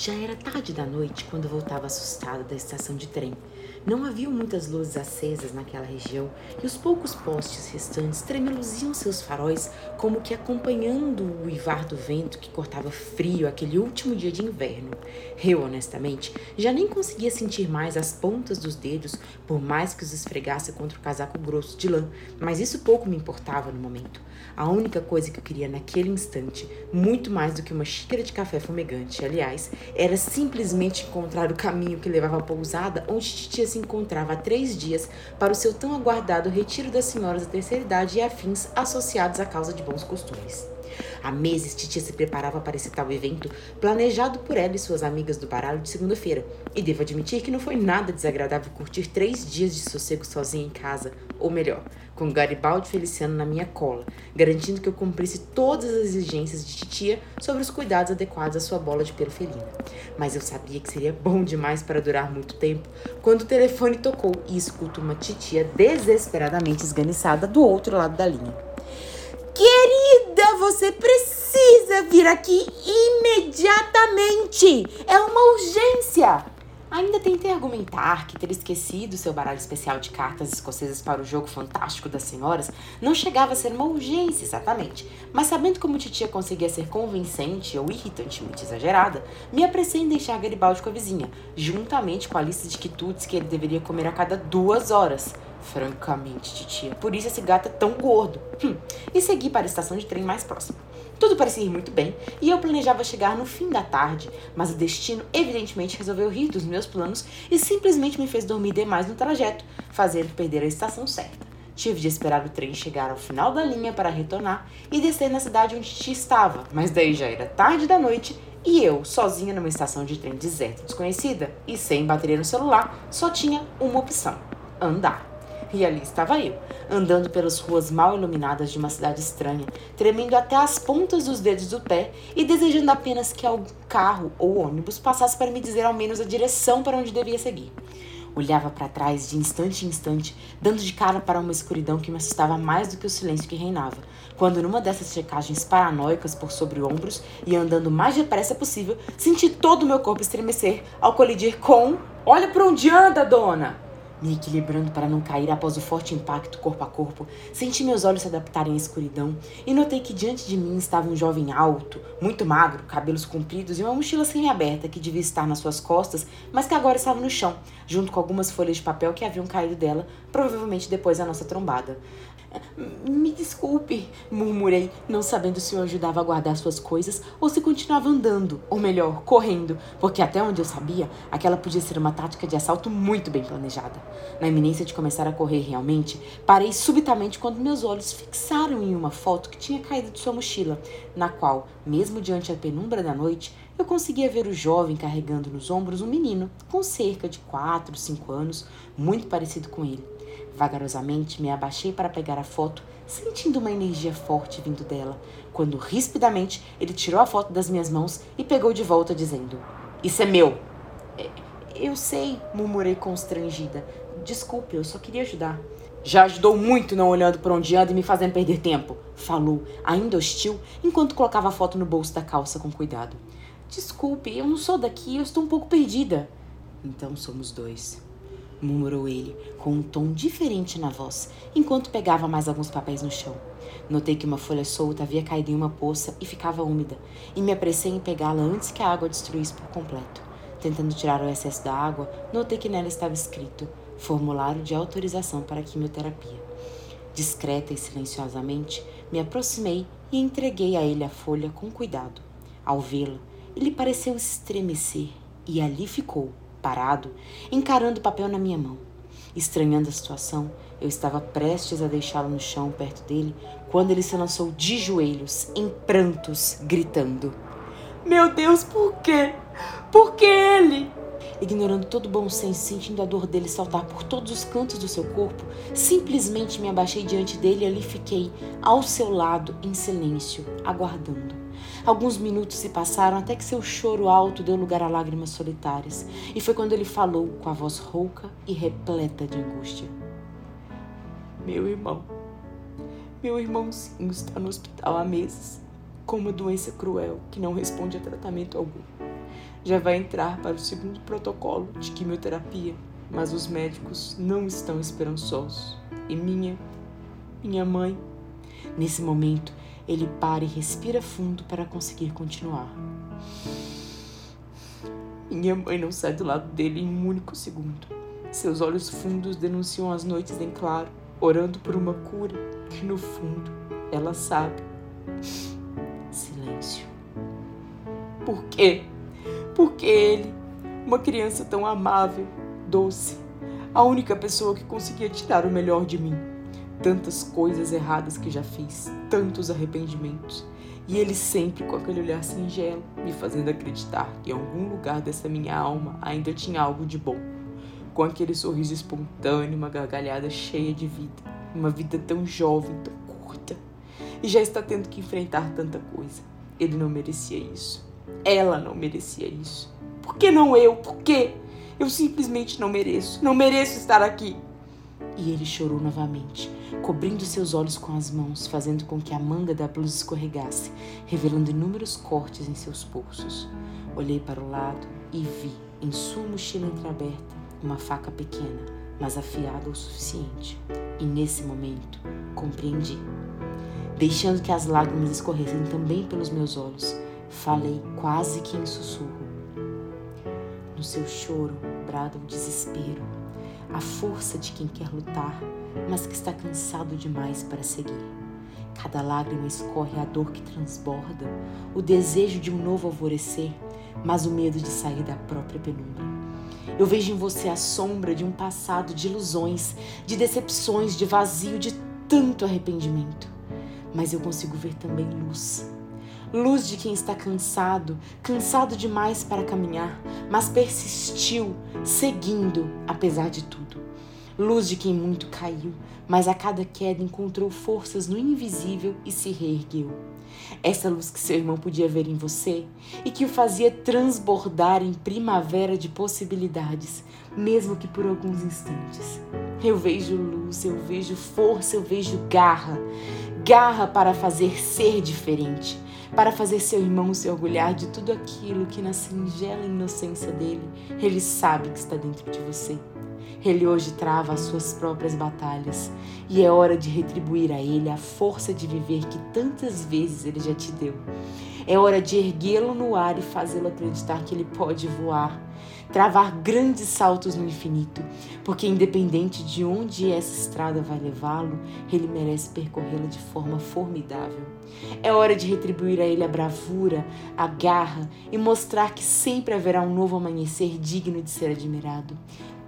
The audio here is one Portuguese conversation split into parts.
Já era tarde da noite quando voltava assustada da estação de trem. Não haviam muitas luzes acesas naquela região e os poucos postes restantes tremeluziam seus faróis como que acompanhando o uivar do vento que cortava frio aquele último dia de inverno. Eu, honestamente, já nem conseguia sentir mais as pontas dos dedos, por mais que os esfregasse contra o casaco grosso de lã, mas isso pouco me importava no momento. A única coisa que eu queria naquele instante, muito mais do que uma xícara de café fumegante, aliás, era simplesmente encontrar o caminho que levava à pousada onde titia se encontrava há três dias para o seu tão aguardado retiro das senhoras da terceira idade e afins associados à causa de bons costumes. Há meses, Titia se preparava para esse tal evento, planejado por ela e suas amigas do baralho de segunda-feira. E devo admitir que não foi nada desagradável curtir três dias de sossego sozinha em casa, ou melhor, com Garibaldi Feliciano na minha cola, garantindo que eu cumprisse todas as exigências de titia sobre os cuidados adequados à sua bola de pelo felina. Mas eu sabia que seria bom demais para durar muito tempo quando o telefone tocou e escuto uma titia desesperadamente esganiçada do outro lado da linha. Querida, você precisa vir aqui imediatamente! É uma urgência! Ainda tentei argumentar que ter esquecido seu baralho especial de cartas escocesas para o jogo fantástico das senhoras não chegava a ser uma urgência exatamente, mas sabendo como titia conseguia ser convincente ou irritantemente exagerada, me apressei em deixar Garibaldi com a vizinha, juntamente com a lista de quitutes que ele deveria comer a cada duas horas. Francamente, titia, por isso esse gato é tão gordo. Hum. E segui para a estação de trem mais próxima. Tudo parecia ir muito bem e eu planejava chegar no fim da tarde, mas o destino evidentemente resolveu rir dos meus planos e simplesmente me fez dormir demais no trajeto, fazendo perder a estação certa. Tive de esperar o trem chegar ao final da linha para retornar e descer na cidade onde Titi estava, mas daí já era tarde da noite e eu, sozinha numa estação de trem deserta desconhecida e sem bateria no celular, só tinha uma opção: andar. E ali estava eu, andando pelas ruas mal iluminadas de uma cidade estranha, tremendo até as pontas dos dedos do pé e desejando apenas que algum carro ou ônibus passasse para me dizer ao menos a direção para onde devia seguir. Olhava para trás de instante em instante, dando de cara para uma escuridão que me assustava mais do que o silêncio que reinava, quando numa dessas checagens paranoicas por sobre ombros e andando mais depressa possível, senti todo o meu corpo estremecer ao colidir com Olha para onde anda, dona! Me equilibrando para não cair após o forte impacto corpo a corpo, senti meus olhos se adaptarem à escuridão e notei que diante de mim estava um jovem alto, muito magro, cabelos compridos e uma mochila semi-aberta que devia estar nas suas costas, mas que agora estava no chão, junto com algumas folhas de papel que haviam caído dela, provavelmente depois da nossa trombada. Me desculpe, murmurei, não sabendo se eu ajudava a guardar suas coisas ou se continuava andando, ou melhor, correndo, porque até onde eu sabia, aquela podia ser uma tática de assalto muito bem planejada. Na iminência de começar a correr realmente, parei subitamente quando meus olhos fixaram em uma foto que tinha caído de sua mochila, na qual, mesmo diante da penumbra da noite, eu conseguia ver o jovem carregando nos ombros um menino com cerca de 4, 5 anos, muito parecido com ele. Vagarosamente me abaixei para pegar a foto, sentindo uma energia forte vindo dela, quando rispidamente ele tirou a foto das minhas mãos e pegou de volta, dizendo: Isso é meu! É, eu sei, murmurei constrangida. Desculpe, eu só queria ajudar. Já ajudou muito não olhando por onde anda e me fazendo perder tempo, falou, ainda hostil, enquanto colocava a foto no bolso da calça com cuidado. Desculpe, eu não sou daqui, eu estou um pouco perdida. Então somos dois murmurou ele, com um tom diferente na voz, enquanto pegava mais alguns papéis no chão. Notei que uma folha solta havia caído em uma poça e ficava úmida, e me apressei em pegá-la antes que a água destruísse por completo. Tentando tirar o excesso da água, notei que nela estava escrito Formulário de autorização para quimioterapia. Discreta e silenciosamente, me aproximei e entreguei a ele a folha com cuidado. Ao vê-la, ele pareceu estremecer e ali ficou, parado, encarando o papel na minha mão. Estranhando a situação, eu estava prestes a deixá-lo no chão perto dele quando ele se lançou de joelhos, em prantos, gritando: Meu Deus, por quê? Por que ele? Ignorando todo o bom senso, sentindo a dor dele saltar por todos os cantos do seu corpo, simplesmente me abaixei diante dele e ali fiquei, ao seu lado, em silêncio, aguardando. Alguns minutos se passaram até que seu choro alto deu lugar a lágrimas solitárias, e foi quando ele falou com a voz rouca e repleta de angústia: Meu irmão, meu irmãozinho está no hospital há meses, com uma doença cruel que não responde a tratamento algum. já vai entrar para o segundo protocolo de quimioterapia, mas os médicos não estão esperançosos. E minha, minha mãe. Nesse momento, ele para e respira fundo para conseguir continuar. Minha mãe não sai do lado dele em um único segundo. Seus olhos fundos denunciam as noites em claro, orando por uma cura que no fundo ela sabe. Silêncio. Por quê? Porque ele, uma criança tão amável, doce, a única pessoa que conseguia tirar o melhor de mim. Tantas coisas erradas que já fiz, tantos arrependimentos. E ele sempre com aquele olhar singelo, me fazendo acreditar que em algum lugar dessa minha alma ainda tinha algo de bom. Com aquele sorriso espontâneo, uma gargalhada cheia de vida. Uma vida tão jovem, tão curta. E já está tendo que enfrentar tanta coisa. Ele não merecia isso. Ela não merecia isso. Por que não eu? Por quê? Eu simplesmente não mereço. Não mereço estar aqui. E ele chorou novamente, cobrindo seus olhos com as mãos, fazendo com que a manga da blusa escorregasse, revelando inúmeros cortes em seus pulsos. Olhei para o lado e vi, em sua mochila entreaberta, uma faca pequena, mas afiada o suficiente. E nesse momento, compreendi. Deixando que as lágrimas escorressem também pelos meus olhos, falei quase que em sussurro. No seu choro brada o desespero, a força de quem quer lutar, mas que está cansado demais para seguir. Cada lágrima escorre a dor que transborda, o desejo de um novo alvorecer, mas o medo de sair da própria penumbra. Eu vejo em você a sombra de um passado de ilusões, de decepções, de vazio, de tanto arrependimento. Mas eu consigo ver também luz. Luz de quem está cansado, cansado demais para caminhar, mas persistiu, seguindo apesar de tudo. Luz de quem muito caiu, mas a cada queda encontrou forças no invisível e se reergueu. Essa luz que seu irmão podia ver em você e que o fazia transbordar em primavera de possibilidades, mesmo que por alguns instantes. Eu vejo luz, eu vejo força, eu vejo garra. Garra para fazer ser diferente, para fazer seu irmão se orgulhar de tudo aquilo que, na singela inocência dele, ele sabe que está dentro de você. Ele hoje trava as suas próprias batalhas e é hora de retribuir a ele a força de viver que tantas vezes ele já te deu. É hora de erguê-lo no ar e fazê-lo acreditar que ele pode voar, travar grandes saltos no infinito, porque independente de onde essa estrada vai levá-lo, ele merece percorrê-la de forma formidável. É hora de retribuir a ele a bravura, a garra e mostrar que sempre haverá um novo amanhecer digno de ser admirado.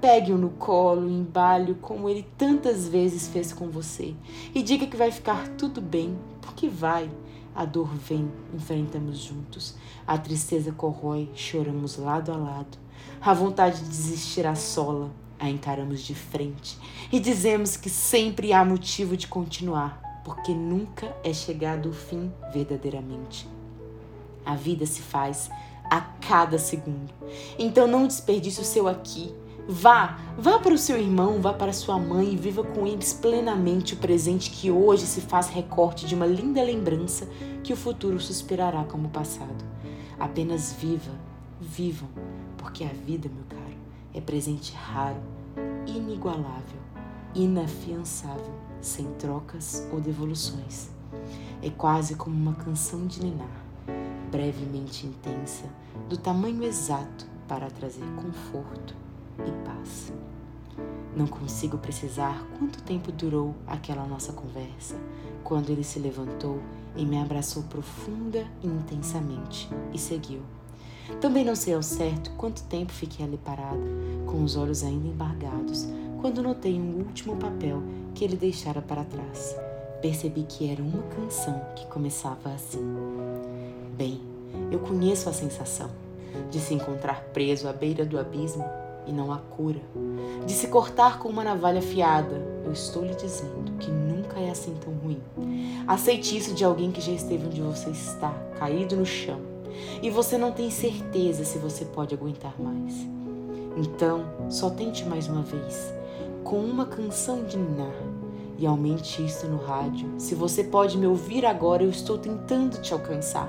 Pegue-o no colo, embale-o como ele tantas vezes fez com você e diga que vai ficar tudo bem, porque vai. A dor vem, enfrentamos juntos. A tristeza corrói, choramos lado a lado. A vontade de desistir assola, a encaramos de frente e dizemos que sempre há motivo de continuar, porque nunca é chegado o fim verdadeiramente. A vida se faz a cada segundo. Então não desperdice o seu aqui Vá, vá para o seu irmão, vá para sua mãe e viva com eles plenamente o presente que hoje se faz recorte de uma linda lembrança que o futuro suspirará como passado. Apenas viva, vivam, porque a vida, meu caro, é presente raro, inigualável, inafiançável, sem trocas ou devoluções. É quase como uma canção de ninar, brevemente intensa, do tamanho exato para trazer conforto e paz. Não consigo precisar quanto tempo durou aquela nossa conversa, quando ele se levantou e me abraçou profunda e intensamente e seguiu. Também não sei ao certo quanto tempo fiquei ali parada, com os olhos ainda embargados, quando notei um último papel que ele deixara para trás. Percebi que era uma canção que começava assim: Bem, eu conheço a sensação de se encontrar preso à beira do abismo e não há cura. De se cortar com uma navalha afiada, eu estou lhe dizendo que nunca é assim tão ruim. Aceite isso de alguém que já esteve onde você está, caído no chão, e você não tem certeza se você pode aguentar mais. Então, só tente mais uma vez, com uma canção de ninar, e aumente isso no rádio. Se você pode me ouvir agora, eu estou tentando te alcançar,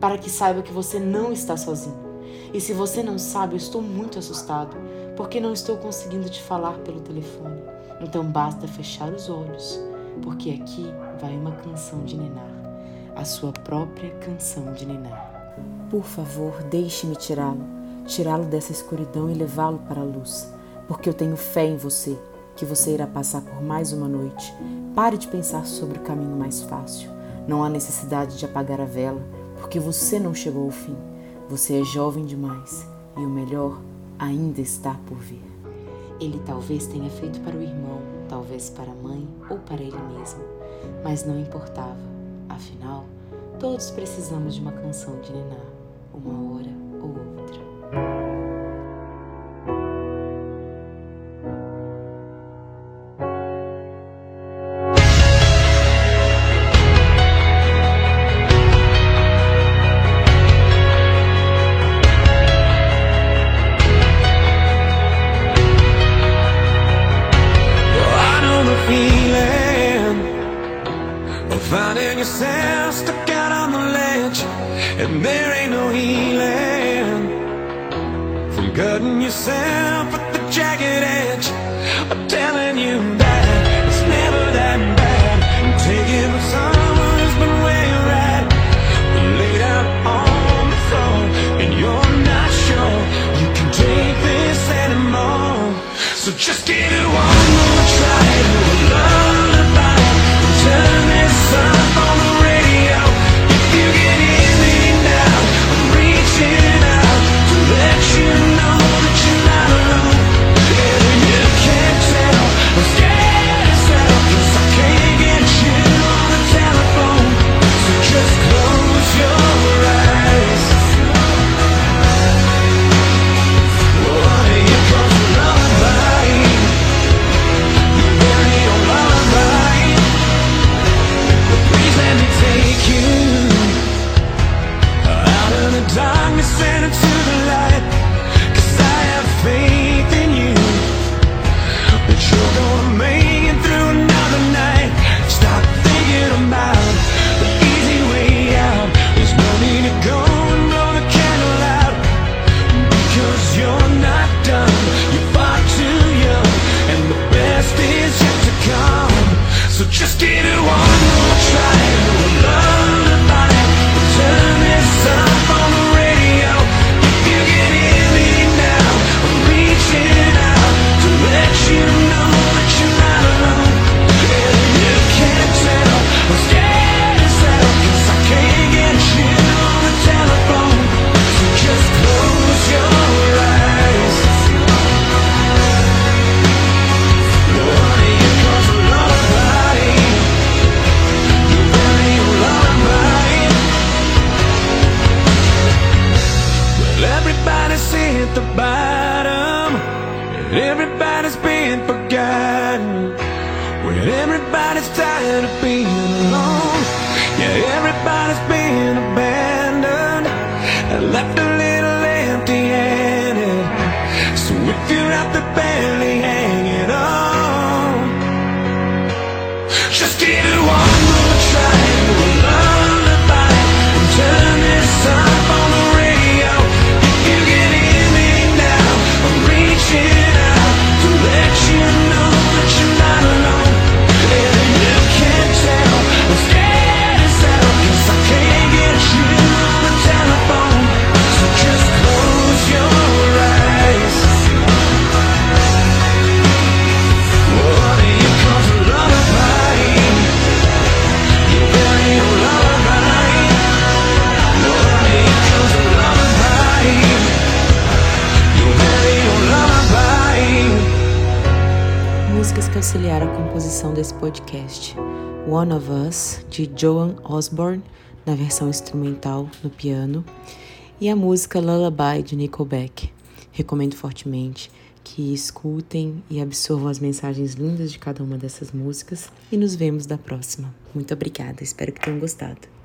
para que saiba que você não está sozinho E se você não sabe, eu estou muito assustado, porque não estou conseguindo te falar pelo telefone. Então basta fechar os olhos, porque aqui vai uma canção de Ninar, a sua própria canção de Ninar. Por favor, deixe-me tirá-lo, tirá-lo dessa escuridão e levá-lo para a luz, porque eu tenho fé em você, que você irá passar por mais uma noite. Pare de pensar sobre o caminho mais fácil. Não há necessidade de apagar a vela, porque você não chegou ao fim. Você é jovem demais e o melhor ainda está por vir. Ele talvez tenha feito para o irmão, talvez para a mãe ou para ele mesmo, mas não importava. Afinal, todos precisamos de uma canção de Niná, uma hora And there ain't no healing From cutting yourself at the jagged edge. I'm telling you that it's never that bad. I'm taking with someone who's been where you're at Laid out on the floor And you're not sure You can take this anymore. So just give it one everybody's been forgotten. When everybody's tired of being Auxiliaram a composição desse podcast. One of Us, de Joan Osborne, na versão instrumental no piano, e a música Lullaby, de Nickelback. Recomendo fortemente que escutem e absorvam as mensagens lindas de cada uma dessas músicas e nos vemos da próxima. Muito obrigada, espero que tenham gostado.